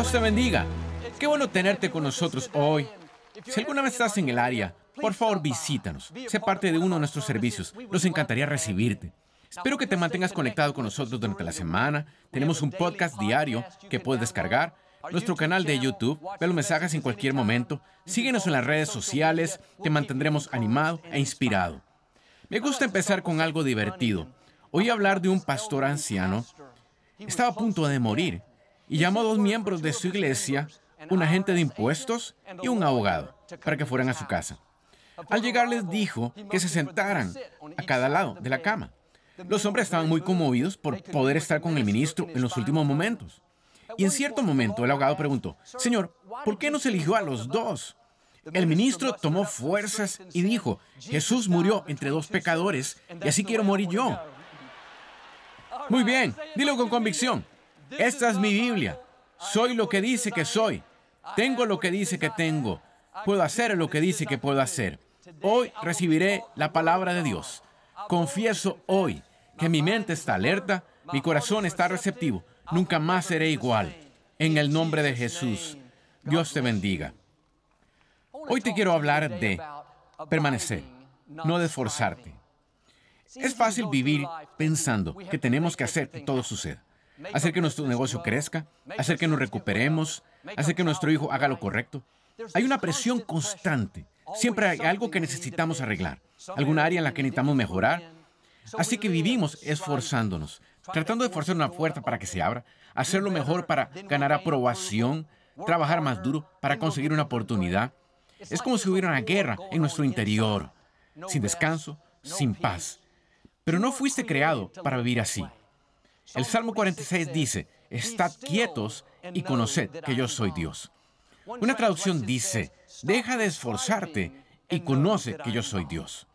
Dios te bendiga. Qué bueno tenerte con nosotros hoy. Si alguna vez estás en el área, por favor visítanos. Sé parte de uno de nuestros servicios. Nos encantaría recibirte. Espero que te mantengas conectado con nosotros durante la semana. Tenemos un podcast diario que puedes descargar. Nuestro canal de YouTube, ve los mensajes en cualquier momento. Síguenos en las redes sociales, te mantendremos animado e inspirado. Me gusta empezar con algo divertido. Oí hablar de un pastor anciano. Estaba a punto de morir y llamó a dos miembros de su iglesia, un agente de impuestos y un abogado, para que fueran a su casa. Al llegar les dijo que se sentaran a cada lado de la cama. Los hombres estaban muy conmovidos por poder estar con el ministro en los últimos momentos. Y en cierto momento el abogado preguntó, Señor, ¿por qué no se eligió a los dos? El ministro tomó fuerzas y dijo, Jesús murió entre dos pecadores y así quiero morir yo. Muy bien, dilo con convicción. Esta es mi Biblia. Soy lo que dice que soy. Tengo lo que dice que tengo. Puedo hacer lo que dice que puedo hacer. Hoy recibiré la palabra de Dios. Confieso hoy que mi mente está alerta, mi corazón está receptivo. Nunca más seré igual. En el nombre de Jesús. Dios te bendiga. Hoy te quiero hablar de permanecer, no de esforzarte. Es fácil vivir pensando que tenemos que hacer que todo suceda. Hacer que nuestro negocio crezca, hacer que nos recuperemos, hacer que nuestro hijo haga lo correcto. Hay una presión constante. Siempre hay algo que necesitamos arreglar, alguna área en la que necesitamos mejorar. Así que vivimos esforzándonos, tratando de forzar una puerta para que se abra, hacerlo mejor para ganar aprobación, trabajar más duro para conseguir una oportunidad. Es como si hubiera una guerra en nuestro interior, sin descanso, sin paz. Pero no fuiste creado para vivir así. El Salmo 46 dice, Estad quietos y conoced que yo soy Dios. Una traducción dice, deja de esforzarte y conoce que yo soy Dios.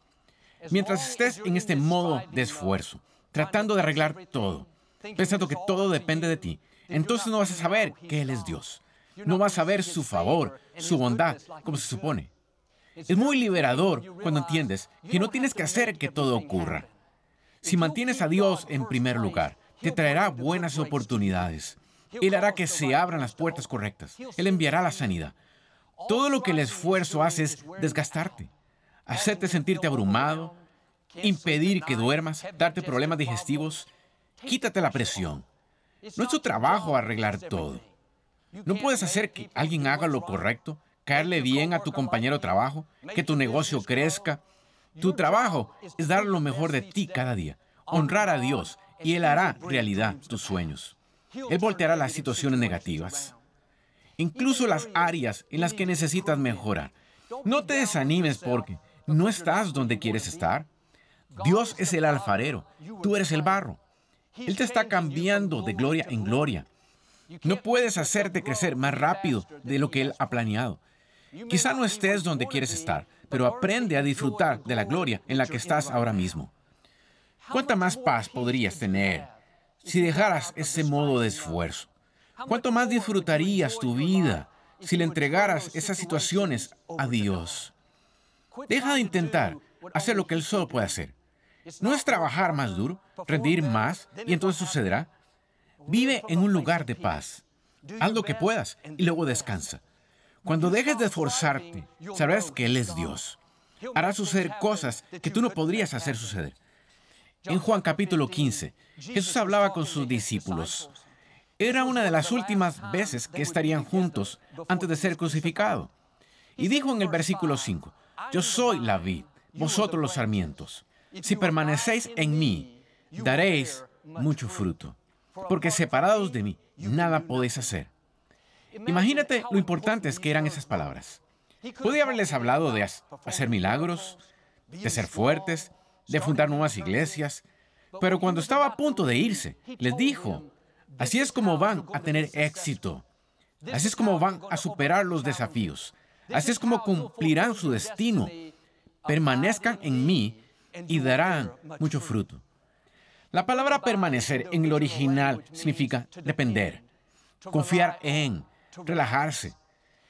Mientras estés en este modo de esfuerzo, tratando de arreglar todo, pensando que todo depende de ti, entonces no vas a saber que Él es Dios. No vas a ver su favor, su bondad, como se supone. Es muy liberador cuando entiendes que no tienes que hacer que todo ocurra. Si mantienes a Dios en primer lugar, te traerá buenas oportunidades. Él hará que se abran las puertas correctas. Él enviará la sanidad. Todo lo que el esfuerzo hace es desgastarte, hacerte sentirte abrumado, impedir que duermas, darte problemas digestivos. Quítate la presión. No es tu trabajo arreglar todo. No puedes hacer que alguien haga lo correcto, caerle bien a tu compañero de trabajo, que tu negocio crezca. Tu trabajo es dar lo mejor de ti cada día, honrar a Dios y Él hará realidad tus sueños. Él volteará las situaciones negativas, incluso las áreas en las que necesitas mejorar. No te desanimes porque no estás donde quieres estar. Dios es el alfarero, tú eres el barro. Él te está cambiando de gloria en gloria. No puedes hacerte crecer más rápido de lo que Él ha planeado. Quizá no estés donde quieres estar, pero aprende a disfrutar de la gloria en la que estás ahora mismo. ¿Cuánta más paz podrías tener si dejaras ese modo de esfuerzo? ¿Cuánto más disfrutarías tu vida si le entregaras esas situaciones a Dios? Deja de intentar hacer lo que Él solo puede hacer. No es trabajar más duro, rendir más y entonces sucederá. Vive en un lugar de paz. Haz lo que puedas y luego descansa. Cuando dejes de esforzarte, sabrás que Él es Dios. Hará suceder cosas que tú no podrías hacer suceder. En Juan capítulo 15, Jesús hablaba con sus discípulos. Era una de las últimas veces que estarían juntos antes de ser crucificado. Y dijo en el versículo 5, Yo soy la vid, vosotros los sarmientos. Si permanecéis en mí, daréis mucho fruto, porque separados de mí, nada podéis hacer. Imagínate lo importantes que eran esas palabras. Podía haberles hablado de hacer milagros, de ser fuertes, de fundar nuevas iglesias, pero cuando estaba a punto de irse, les dijo, así es como van a tener éxito, así es como van a superar los desafíos, así es como cumplirán su destino, permanezcan en mí y darán mucho fruto. La palabra permanecer en el original significa depender, confiar en, relajarse.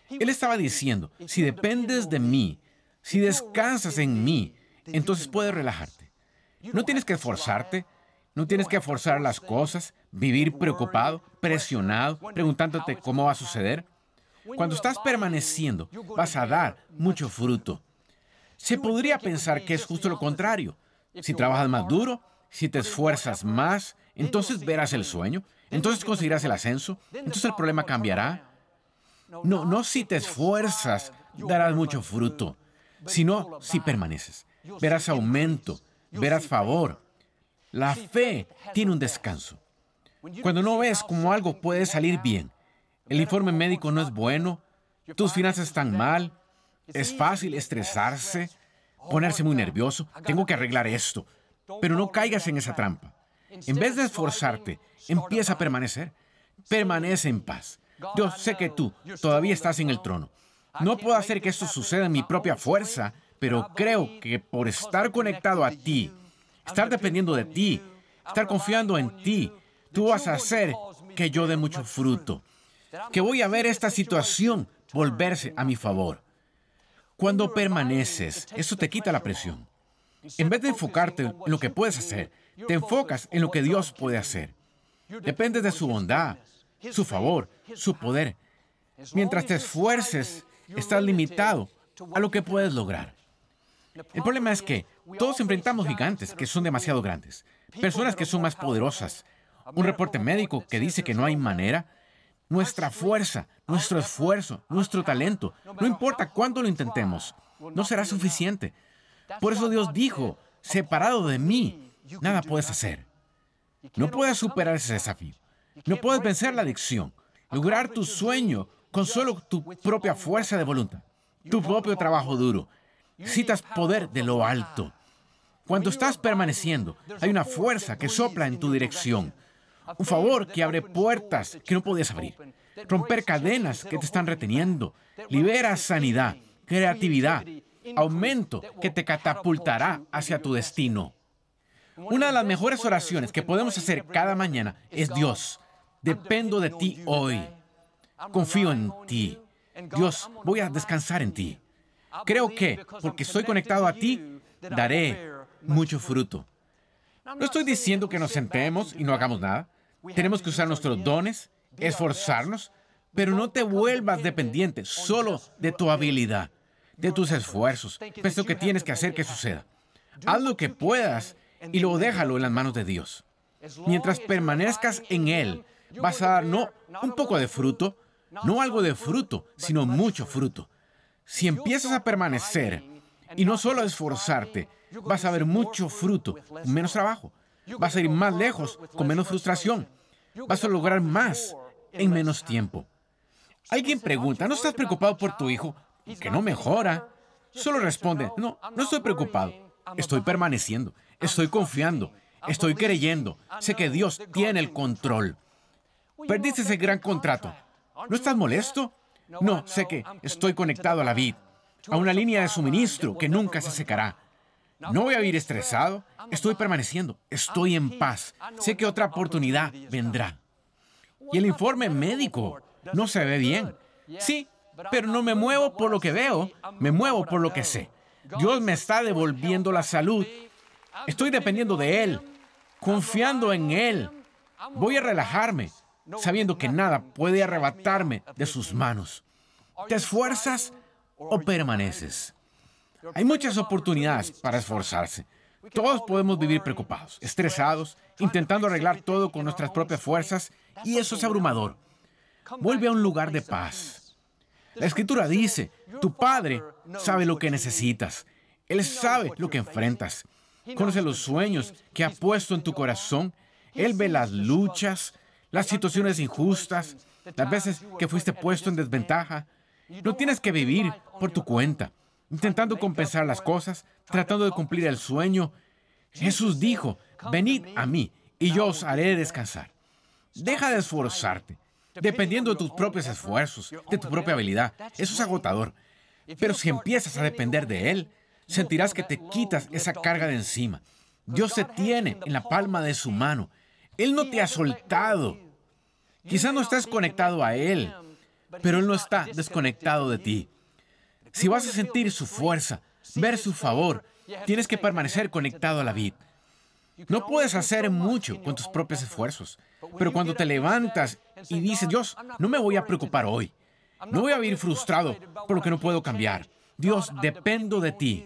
Él estaba diciendo, si dependes de mí, si descansas en mí, entonces puedes relajarte. No tienes que esforzarte, No tienes que forzar las cosas, vivir preocupado, presionado, preguntándote cómo va a suceder. Cuando estás permaneciendo, vas a dar mucho fruto. Se podría pensar que es justo lo contrario. Si trabajas más duro, si te esfuerzas más, entonces verás el sueño, entonces conseguirás el ascenso, entonces el problema cambiará. No, no si te esfuerzas, darás mucho fruto, sino si permaneces. Verás aumento, verás favor. La fe tiene un descanso. Cuando no ves cómo algo puede salir bien, el informe médico no es bueno, tus finanzas están mal, es fácil estresarse, ponerse muy nervioso, tengo que arreglar esto, pero no caigas en esa trampa. En vez de esforzarte, empieza a permanecer. Permanece en paz. Dios, sé que tú todavía estás en el trono. No puedo hacer que esto suceda en mi propia fuerza, pero creo que por estar conectado a ti, estar dependiendo de ti, estar confiando en ti, tú vas a hacer que yo dé mucho fruto, que voy a ver esta situación volverse a mi favor. Cuando permaneces, eso te quita la presión. En vez de enfocarte en lo que puedes hacer, te enfocas en lo que Dios puede hacer. Depende de su bondad, su favor, su poder. Mientras te esfuerces, estás limitado a lo que puedes lograr. El problema es que todos enfrentamos gigantes que son demasiado grandes, personas que son más poderosas, un reporte médico que dice que no hay manera, nuestra fuerza, nuestro esfuerzo, nuestro talento, no importa cuánto lo intentemos, no será suficiente. Por eso Dios dijo, separado de mí, nada puedes hacer. No puedes superar ese desafío. No puedes vencer la adicción, lograr tu sueño con solo tu propia fuerza de voluntad, tu propio trabajo duro. Necesitas poder de lo alto. Cuando estás permaneciendo, hay una fuerza que sopla en tu dirección. Un favor que abre puertas que no podías abrir. Romper cadenas que te están reteniendo. Libera sanidad, creatividad, aumento que te catapultará hacia tu destino. Una de las mejores oraciones que podemos hacer cada mañana es Dios, dependo de ti hoy. Confío en ti. Dios, voy a descansar en ti. Creo que, porque estoy conectado a ti, daré mucho fruto. No estoy diciendo que nos sentemos y no hagamos nada. Tenemos que usar nuestros dones, esforzarnos, pero no te vuelvas dependiente solo de tu habilidad, de tus esfuerzos. Pienso que tienes que hacer que suceda. Haz lo que puedas y luego déjalo en las manos de Dios. Mientras permanezcas en Él, vas a dar no un poco de fruto, no algo de fruto, sino mucho fruto. Si empiezas a permanecer y no solo a esforzarte, vas a ver mucho fruto, menos trabajo. Vas a ir más lejos, con menos frustración. Vas a lograr más en menos tiempo. Alguien pregunta, ¿no estás preocupado por tu hijo? Que no mejora. Solo responde, no, no estoy preocupado. Estoy permaneciendo. Estoy confiando. Estoy creyendo. Sé que Dios tiene el control. Perdiste ese gran contrato. ¿No estás molesto? No, sé que estoy conectado a la vid, a una línea de suministro que nunca se secará. No voy a vivir estresado. Estoy permaneciendo. Estoy en paz. Sé que otra oportunidad vendrá. Y el informe médico no se ve bien. Sí, pero no me muevo por lo que veo, me muevo por lo que sé. Dios me está devolviendo la salud Estoy dependiendo de Él, confiando en Él. Voy a relajarme, sabiendo que nada puede arrebatarme de sus manos. ¿Te esfuerzas o permaneces? Hay muchas oportunidades para esforzarse. Todos podemos vivir preocupados, estresados, intentando arreglar todo con nuestras propias fuerzas, y eso es abrumador. Vuelve a un lugar de paz. La escritura dice, tu Padre sabe lo que necesitas. Él sabe lo que enfrentas. Conoce los sueños que ha puesto en tu corazón. Él ve las luchas, las situaciones injustas, las veces que fuiste puesto en desventaja. No tienes que vivir por tu cuenta, intentando compensar las cosas, tratando de cumplir el sueño. Jesús dijo, venid a mí y yo os haré descansar. Deja de esforzarte, dependiendo de tus propios esfuerzos, de tu propia habilidad. Eso es agotador. Pero si empiezas a depender de Él, sentirás que te quitas esa carga de encima. Dios te tiene en la palma de su mano. Él no te ha soltado. Quizás no estés conectado a Él, pero Él no está desconectado de ti. Si vas a sentir su fuerza, ver su favor, tienes que permanecer conectado a la vid. No puedes hacer mucho con tus propios esfuerzos, pero cuando te levantas y dices, Dios, no me voy a preocupar hoy, no voy a vivir frustrado por lo que no puedo cambiar. Dios, dependo de ti.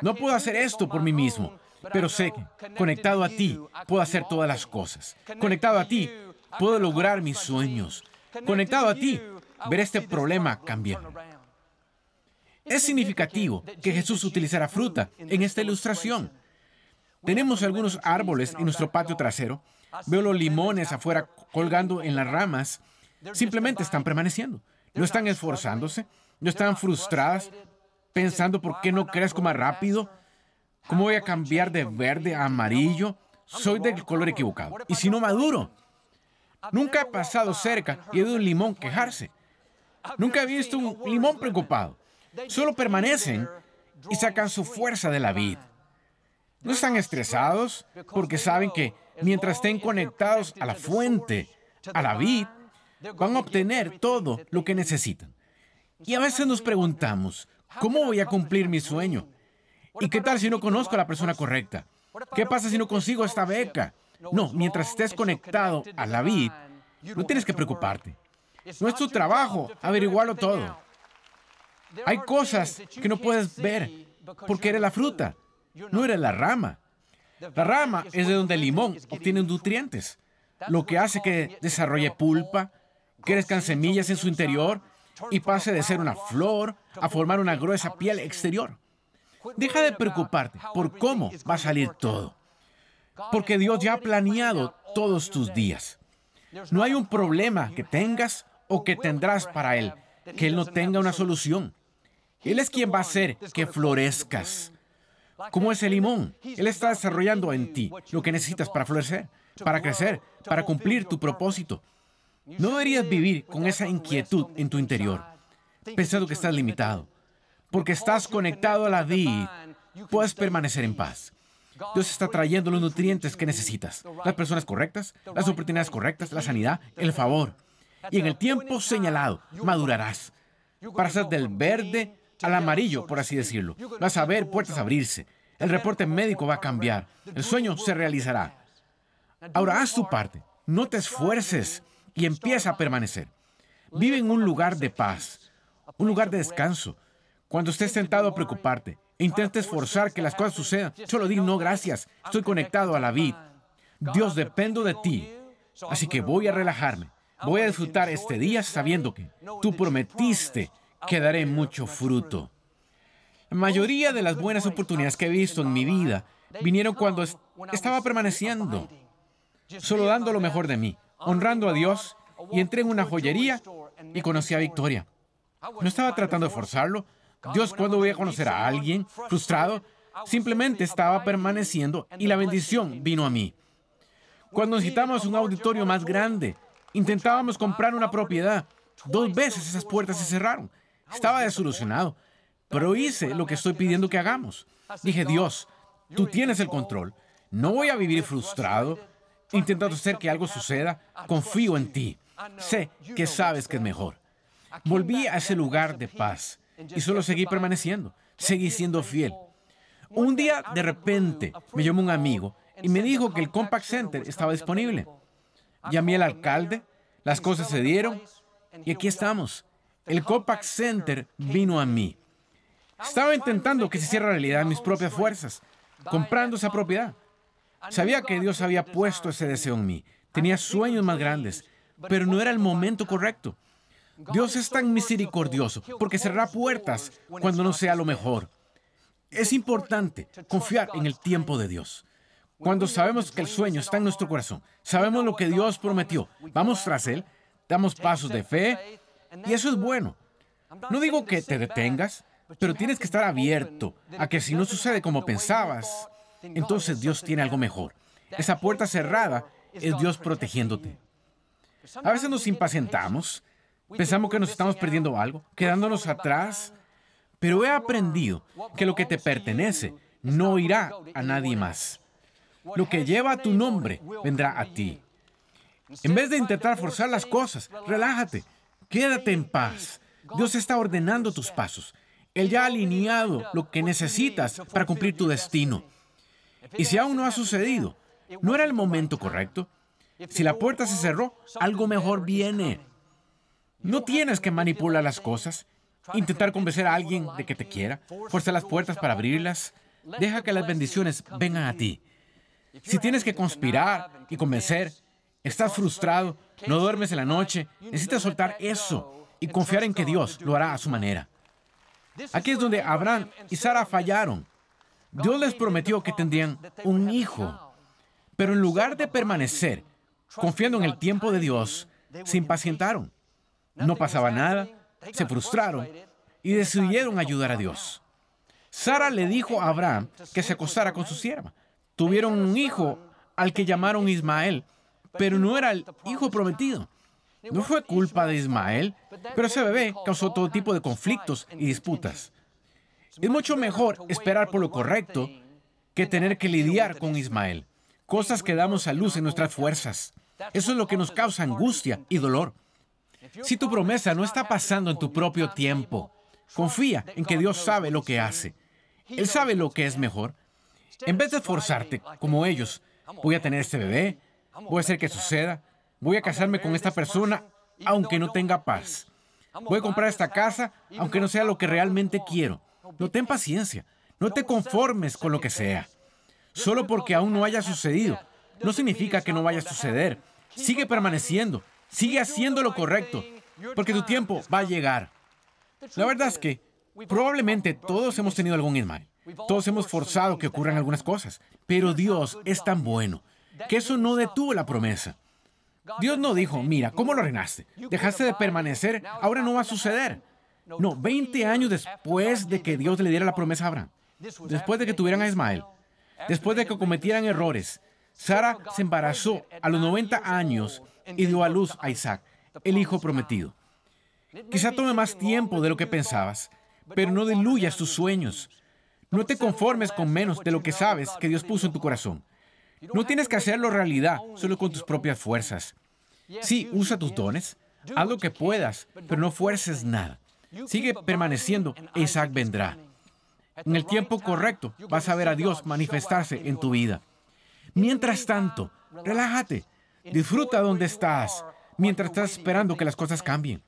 No puedo hacer esto por mí mismo, pero sé que conectado a ti puedo hacer todas las cosas. Conectado a ti puedo lograr mis sueños. Conectado a ti, ver este problema cambiar. Es significativo que Jesús utilizara fruta en esta ilustración. Tenemos algunos árboles en nuestro patio trasero. Veo los limones afuera colgando en las ramas. Simplemente están permaneciendo. No están esforzándose. No están frustradas pensando por qué no crezco más rápido. ¿Cómo voy a cambiar de verde a amarillo? Soy del color equivocado. Y si no maduro, nunca he pasado cerca y he oído un limón quejarse. Nunca he visto un limón preocupado. Solo permanecen y sacan su fuerza de la vid. No están estresados porque saben que mientras estén conectados a la fuente, a la vid, van a obtener todo lo que necesitan. Y a veces nos preguntamos, ¿cómo voy a cumplir mi sueño? ¿Y qué tal si no conozco a la persona correcta? ¿Qué pasa si no consigo esta beca? No, mientras estés conectado a la vid, no tienes que preocuparte. No es tu trabajo averiguarlo todo. Hay cosas que no puedes ver porque eres la fruta, no eres la rama. La rama es de donde el limón obtiene nutrientes, lo que hace que desarrolle pulpa, crezcan semillas en su interior y pase de ser una flor a formar una gruesa piel exterior. Deja de preocuparte por cómo va a salir todo, porque Dios ya ha planeado todos tus días. No hay un problema que tengas o que tendrás para Él, que Él no tenga una solución. Él es quien va a hacer que florezcas. Como ese limón, Él está desarrollando en ti lo que necesitas para florecer, para crecer, para cumplir tu propósito. No deberías vivir con esa inquietud en tu interior, pensando que estás limitado. Porque estás conectado a la vid, puedes permanecer en paz. Dios está trayendo los nutrientes que necesitas, las personas correctas, las oportunidades correctas, la sanidad, el favor. Y en el tiempo señalado, madurarás para ser del verde al amarillo, por así decirlo. Vas a ver puertas abrirse. El reporte médico va a cambiar. El sueño se realizará. Ahora haz tu parte. No te esfuerces y empieza a permanecer. Vive en un lugar de paz, un lugar de descanso. Cuando estés tentado a preocuparte intentes forzar que las cosas sucedan, solo di no gracias. Estoy conectado a la vid. Dios, dependo de ti. Así que voy a relajarme. Voy a disfrutar este día sabiendo que tú prometiste que daré mucho fruto. La mayoría de las buenas oportunidades que he visto en mi vida vinieron cuando estaba permaneciendo, solo dando lo mejor de mí, honrando a Dios, y entré en una joyería y conocí a Victoria. No estaba tratando de forzarlo. Dios, ¿cuándo voy a conocer a alguien frustrado? Simplemente estaba permaneciendo y la bendición vino a mí. Cuando necesitamos un auditorio más grande, intentábamos comprar una propiedad. Dos veces esas puertas se cerraron. Estaba desolucionado, pero hice lo que estoy pidiendo que hagamos. Dije, Dios, tú tienes el control. No voy a vivir frustrado, intentando hacer que algo suceda. Confío en ti. Sé que sabes que es mejor. Volví a ese lugar de paz y solo seguí permaneciendo. Seguí siendo fiel. Un día, de repente, me llamó un amigo y me dijo que el Compact Center estaba disponible. Llamé al alcalde, las cosas se dieron y aquí estamos. El Compact Center vino a mí. Estaba intentando que se hiciera realidad mis propias fuerzas, comprando esa propiedad. Sabía que Dios había puesto ese deseo en mí. Tenía sueños más grandes, pero no era el momento correcto. Dios es tan misericordioso porque cerrará puertas cuando no sea lo mejor. Es importante confiar en el tiempo de Dios. Cuando sabemos que el sueño está en nuestro corazón, sabemos lo que Dios prometió, vamos tras Él, damos pasos de fe y eso es bueno. No digo que te detengas, pero tienes que estar abierto a que si no sucede como pensabas, entonces Dios tiene algo mejor. Esa puerta cerrada es Dios protegiéndote. A veces nos impacientamos, pensamos que nos estamos perdiendo algo, quedándonos atrás, pero he aprendido que lo que te pertenece no irá a nadie más. Lo que lleva tu nombre vendrá a ti. En vez de intentar forzar las cosas, relájate, quédate en paz. Dios está ordenando tus pasos. Él ya ha alineado lo que necesitas para cumplir tu destino. Y si aún no ha sucedido, ¿no era el momento correcto? Si la puerta se cerró, algo mejor viene. No tienes que manipular las cosas, intentar convencer a alguien de que te quiera, forzar las puertas para abrirlas. Deja que las bendiciones vengan a ti. Si tienes que conspirar y convencer, estás frustrado, no duermes en la noche, necesitas soltar eso y confiar en que Dios lo hará a su manera. Aquí es donde Abraham y Sara fallaron. Dios les prometió que tendrían un hijo, pero en lugar de permanecer confiando en el tiempo de Dios, se impacientaron. No pasaba nada, se frustraron y decidieron ayudar a Dios. Sara le dijo a Abraham que se acostara con su sierva. Tuvieron un hijo al que llamaron Ismael, pero no era el hijo prometido. No fue culpa de Ismael, pero ese bebé causó todo tipo de conflictos y disputas. Es mucho mejor esperar por lo correcto que tener que lidiar con Ismael, cosas que damos a luz en nuestras fuerzas. Eso es lo que nos causa angustia y dolor. Si tu promesa no está pasando en tu propio tiempo, confía en que Dios sabe lo que hace. Él sabe lo que es mejor. En vez de esforzarte como ellos, voy a tener este bebé, voy a hacer que suceda, voy a casarme con esta persona aunque no tenga paz. Voy a comprar esta casa aunque no sea lo que realmente quiero. No ten paciencia, no te conformes con lo que sea. Solo porque aún no haya sucedido, no significa que no vaya a suceder. Sigue permaneciendo, sigue haciendo lo correcto, porque tu tiempo va a llegar. La verdad es que probablemente todos hemos tenido algún Ismael. Todos hemos forzado que ocurran algunas cosas, pero Dios es tan bueno que eso no detuvo la promesa. Dios no dijo, mira, ¿cómo lo reinaste? Dejaste de permanecer, ahora no va a suceder. No, 20 años después de que Dios le diera la promesa a Abraham, después de que tuvieran a Ismael, después de que cometieran errores, Sara se embarazó a los 90 años y dio a luz a Isaac, el hijo prometido. Quizá tome más tiempo de lo que pensabas, pero no diluyas tus sueños. No te conformes con menos de lo que sabes que Dios puso en tu corazón. No tienes que hacerlo realidad solo con tus propias fuerzas. Sí, usa tus dones, haz lo que puedas, pero no fuerces nada. Sigue permaneciendo e Isaac vendrá. En el tiempo correcto vas a ver a Dios manifestarse en tu vida. Mientras tanto, relájate, disfruta donde estás, mientras estás esperando que las cosas cambien.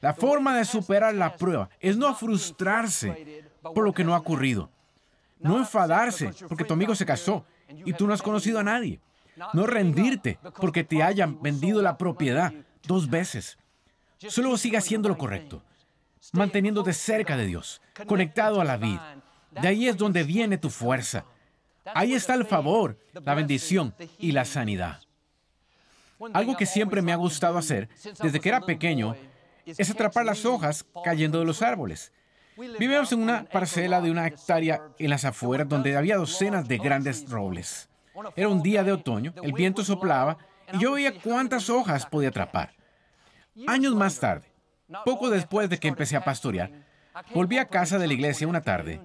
La forma de superar la prueba es no frustrarse por lo que no ha ocurrido, no enfadarse porque tu amigo se casó y tú no has conocido a nadie, no rendirte porque te hayan vendido la propiedad dos veces. Solo sigue haciendo lo correcto, manteniéndote cerca de Dios, conectado a la vida. De ahí es donde viene tu fuerza. Ahí está el favor, la bendición y la sanidad. Algo que siempre me ha gustado hacer desde que era pequeño es atrapar las hojas cayendo de los árboles. Vivíamos en una parcela de una hectárea en las afueras donde había docenas de grandes robles. Era un día de otoño, el viento soplaba y yo veía cuántas hojas podía atrapar. Años más tarde, poco después de que empecé a pastorear, volví a casa de la iglesia una tarde.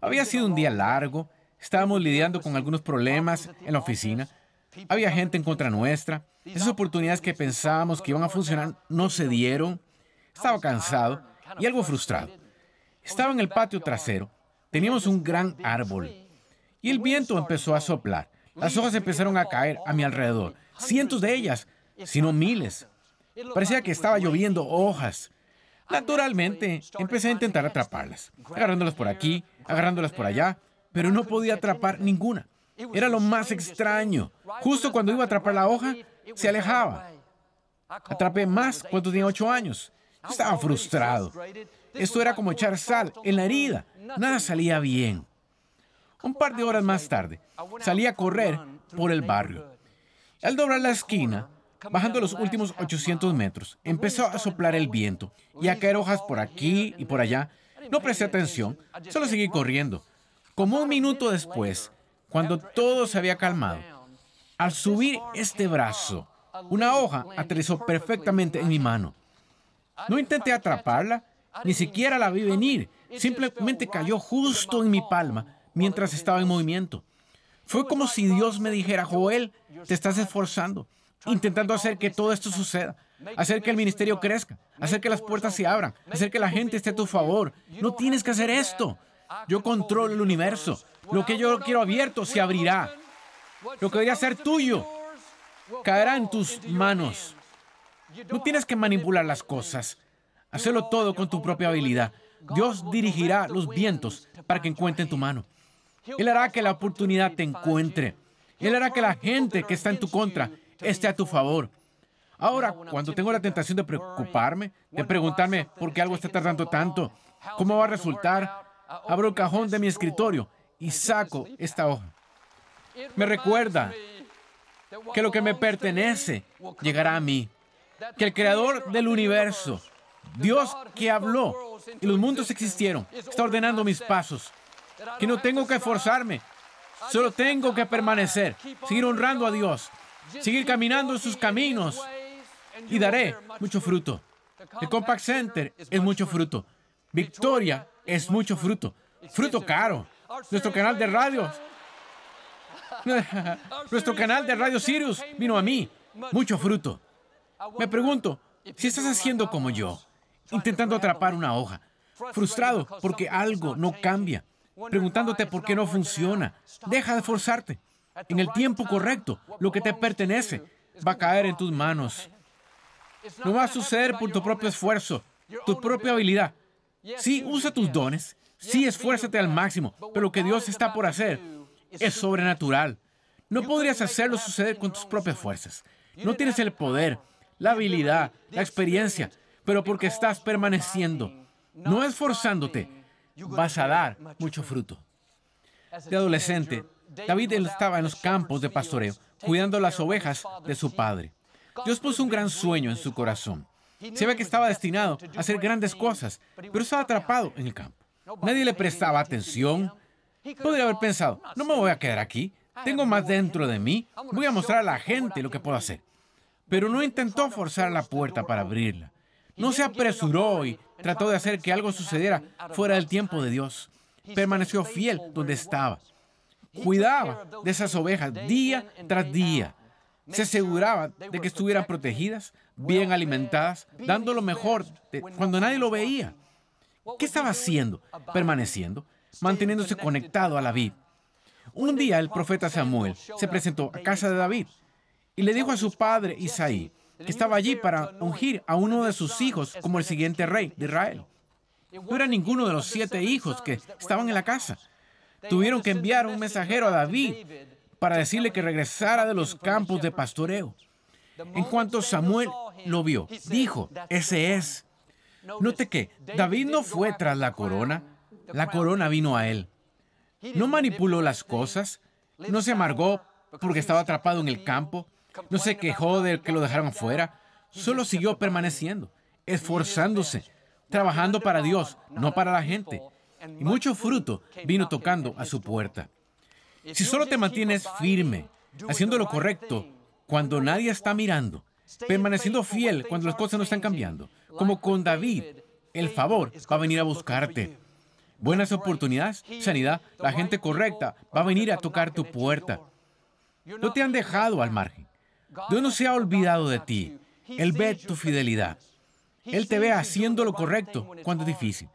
Había sido un día largo, estábamos lidiando con algunos problemas en la oficina, había gente en contra nuestra, esas oportunidades que pensábamos que iban a funcionar no se dieron, estaba cansado y algo frustrado. Estaba en el patio trasero, teníamos un gran árbol y el viento empezó a soplar. Las hojas empezaron a caer a mi alrededor, cientos de ellas, si no miles. Parecía que estaba lloviendo hojas. Naturalmente, empecé a intentar atraparlas, agarrándolas por aquí, agarrándolas por allá, pero no podía atrapar ninguna. Era lo más extraño. Justo cuando iba a atrapar la hoja, se alejaba. Atrapé más cuando tenía ocho años. Estaba frustrado. Esto era como echar sal en la herida. Nada salía bien. Un par de horas más tarde, salí a correr por el barrio. Al doblar la esquina, bajando los últimos 800 metros, empezó a soplar el viento y a caer hojas por aquí y por allá. No presté atención, solo seguí corriendo. Como un minuto después, cuando todo se había calmado, al subir este brazo, una hoja aterrizó perfectamente en mi mano. No intenté atraparla, ni siquiera la vi venir. Simplemente cayó justo en mi palma mientras estaba en movimiento. Fue como si Dios me dijera, Joel, te estás esforzando, intentando hacer que todo esto suceda, hacer que el ministerio crezca, hacer que las puertas se abran, hacer que la gente esté a tu favor. No tienes que hacer esto. Yo controlo el universo. Lo que yo quiero abierto se abrirá. Lo que debería ser tuyo caerá en tus manos. No tienes que manipular las cosas. Hacerlo todo con tu propia habilidad. Dios dirigirá los vientos para que encuentren tu mano. Él hará que la oportunidad te encuentre. Él hará que la gente que está en tu contra esté a tu favor. Ahora, cuando tengo la tentación de preocuparme, de preguntarme por qué algo está tardando tanto, cómo va a resultar, abro el cajón de mi escritorio y saco esta hoja. Me recuerda que lo que me pertenece llegará a mí, que el creador del universo, Dios que habló y los mundos existieron, está ordenando mis pasos, que no tengo que esforzarme, solo tengo que permanecer, seguir honrando a Dios, seguir caminando en sus caminos y daré mucho fruto. El Compact Center es mucho fruto. Victoria es mucho fruto. Fruto caro. Nuestro canal de radio. Nuestro canal de Radio Sirius vino a mí. Mucho fruto. Me pregunto, si estás haciendo como yo, intentando atrapar una hoja, frustrado porque algo no cambia, preguntándote por qué no funciona, deja de forzarte. En el tiempo correcto, lo que te pertenece va a caer en tus manos. No va a suceder por tu propio esfuerzo, tu propia habilidad. Sí, usa tus dones. Sí, esfuérzate al máximo. Pero lo que Dios está por hacer es sobrenatural. No podrías hacerlo suceder con tus propias fuerzas. No tienes el poder, la habilidad, la experiencia, pero porque estás permaneciendo, no esforzándote, vas a dar mucho fruto. De adolescente, David estaba en los campos de pastoreo, cuidando las ovejas de su padre. Dios puso un gran sueño en su corazón. Se ve que estaba destinado a hacer grandes cosas, pero estaba atrapado en el campo. Nadie le prestaba atención. Podría haber pensado, no me voy a quedar aquí, tengo más dentro de mí, voy a mostrar a la gente lo que puedo hacer. Pero no intentó forzar la puerta para abrirla. No se apresuró y trató de hacer que algo sucediera fuera del tiempo de Dios. Permaneció fiel donde estaba. Cuidaba de esas ovejas día tras día se aseguraba de que estuvieran protegidas, bien alimentadas, dando lo mejor cuando nadie lo veía. ¿Qué estaba haciendo? Permaneciendo, manteniéndose conectado a la vid. Un día el profeta Samuel se presentó a casa de David y le dijo a su padre Isaí que estaba allí para ungir a uno de sus hijos como el siguiente rey de Israel. No era ninguno de los siete hijos que estaban en la casa. Tuvieron que enviar un mensajero a David para decirle que regresara de los campos de pastoreo. En cuanto Samuel lo vio, dijo, ese es. Note que David no fue tras la corona, la corona vino a él. No manipuló las cosas, no se amargó porque estaba atrapado en el campo, no se quejó de que lo dejaron fuera, solo siguió permaneciendo, esforzándose, trabajando para Dios, no para la gente. Y mucho fruto vino tocando a su puerta. Si solo te mantienes firme, haciendo lo correcto cuando nadie está mirando, permaneciendo fiel cuando las cosas no están cambiando, como con David, el favor va a venir a buscarte. Buenas oportunidades, sanidad, la gente correcta va a venir a tocar tu puerta. No te han dejado al margen. Dios no se ha olvidado de ti. Él ve tu fidelidad. Él te ve haciendo lo correcto cuando es difícil.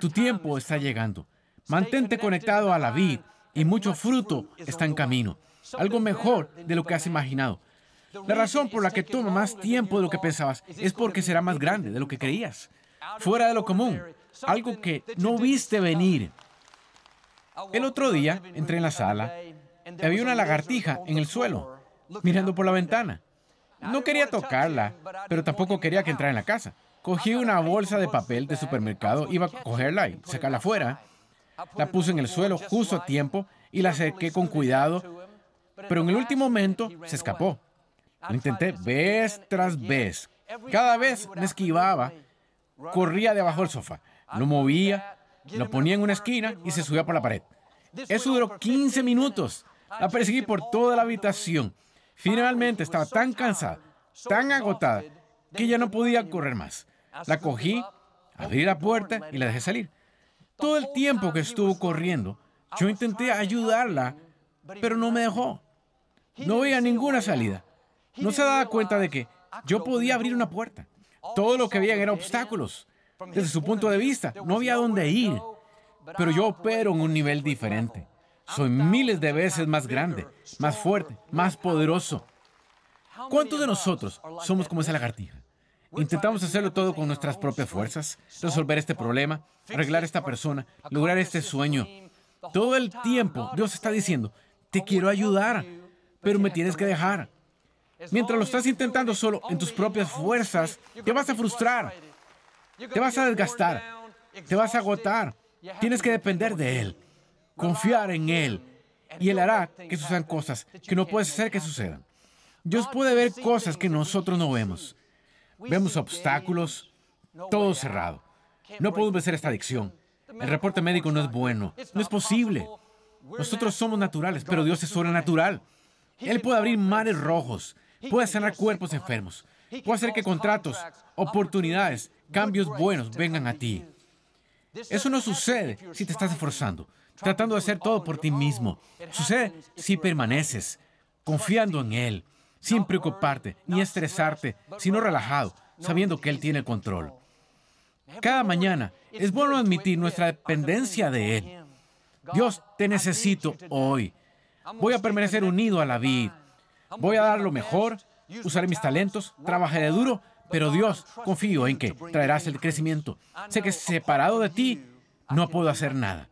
Tu tiempo está llegando. Mantente conectado a la vida y mucho fruto está en camino. Algo mejor de lo que has imaginado. La razón por la que toma más tiempo de lo que pensabas es porque será más grande de lo que creías. Fuera de lo común. Algo que no viste venir. El otro día entré en la sala y había una lagartija en el suelo, mirando por la ventana. No quería tocarla, pero tampoco quería que entrara en la casa. Cogí una bolsa de papel de supermercado, iba a cogerla y sacarla afuera. La puse en el suelo justo a tiempo y la acerqué con cuidado, pero en el último momento se escapó. Lo intenté vez tras vez. Cada vez me esquivaba, corría debajo del sofá, lo movía, lo ponía en una esquina y se subía por la pared. Eso duró 15 minutos. La perseguí por toda la habitación. Finalmente estaba tan cansada, tan agotada, que ya no podía correr más. La cogí, abrí la puerta y la dejé salir. Todo el tiempo que estuvo corriendo, yo intenté ayudarla, pero no me dejó. No veía ninguna salida. No se daba cuenta de que yo podía abrir una puerta. Todo lo que había eran obstáculos. Desde su punto de vista, no había dónde ir. pero yo opero en un nivel diferente. Soy miles de veces más grande, más fuerte, más poderoso. ¿Cuántos de nosotros somos como esa lagartija? Intentamos hacerlo todo con nuestras propias fuerzas, resolver este problema, arreglar esta persona, lograr este sueño. Todo el tiempo Dios está diciendo, te quiero ayudar, pero me tienes que dejar. Mientras lo estás intentando solo en tus propias fuerzas, te vas a frustrar, te vas a desgastar, te vas a agotar. Tienes que depender de Él, confiar en Él, y Él hará que sucedan cosas que no puedes hacer que sucedan. Dios puede ver cosas que nosotros no vemos. Vemos obstáculos, todo cerrado. No podemos vencer esta adicción. El reporte médico no es bueno. No es posible. Nosotros somos naturales, pero Dios es sobrenatural. Él puede abrir mares rojos, puede sanar cuerpos enfermos, puede hacer que contratos, oportunidades, cambios buenos vengan a ti. Eso no sucede si te estás esforzando, tratando de hacer todo por ti mismo. Sucede si permaneces confiando en Él, sin preocuparte ni estresarte, sino relajado, sabiendo que Él tiene control. Cada mañana es bueno admitir nuestra dependencia de Él. Dios, te necesito hoy. Voy a permanecer unido a la vida. Voy a dar lo mejor, usaré mis talentos, trabajaré duro, pero Dios, confío en que traerás el crecimiento. Sé que separado de ti, no puedo hacer nada.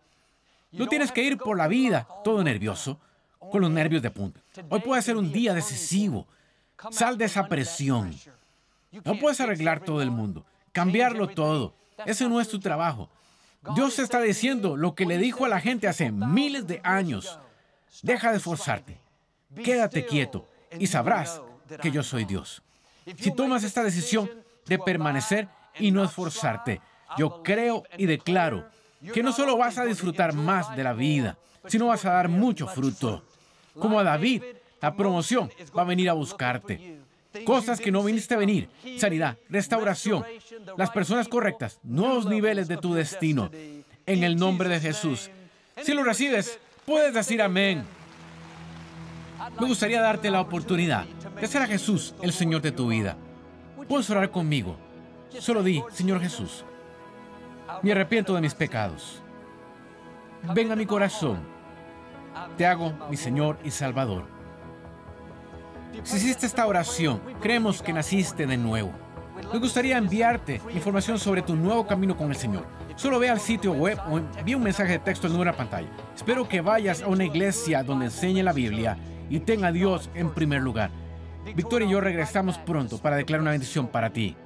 No tienes que ir por la vida todo nervioso con los nervios de punta. Hoy puede ser un día decisivo. Sal de esa presión. No puedes arreglar todo el mundo, cambiarlo todo. Ese no es tu trabajo. Dios está diciendo lo que le dijo a la gente hace miles de años. Deja de esforzarte. Quédate quieto y sabrás que yo soy Dios. Si tomas esta decisión de permanecer y no esforzarte, yo creo y declaro que no solo vas a disfrutar más de la vida, sino vas a dar mucho fruto. Como a David, la promoción va a venir a buscarte. Cosas que no viniste a venir. Sanidad, restauración, las personas correctas, nuevos niveles de tu destino. En el nombre de Jesús. Si lo recibes, puedes decir amén. Me gustaría darte la oportunidad de hacer a Jesús el Señor de tu vida. Puedes orar conmigo. Solo di, Señor Jesús, me arrepiento de mis pecados. Ven a mi corazón. Te hago mi Señor y Salvador. Si hiciste esta oración, creemos que naciste de nuevo. Me gustaría enviarte información sobre tu nuevo camino con el Señor. Solo ve al sitio web o envíe un mensaje de texto en número pantalla. Espero que vayas a una iglesia donde enseñe la Biblia y tenga a Dios en primer lugar. Victoria y yo regresamos pronto para declarar una bendición para ti.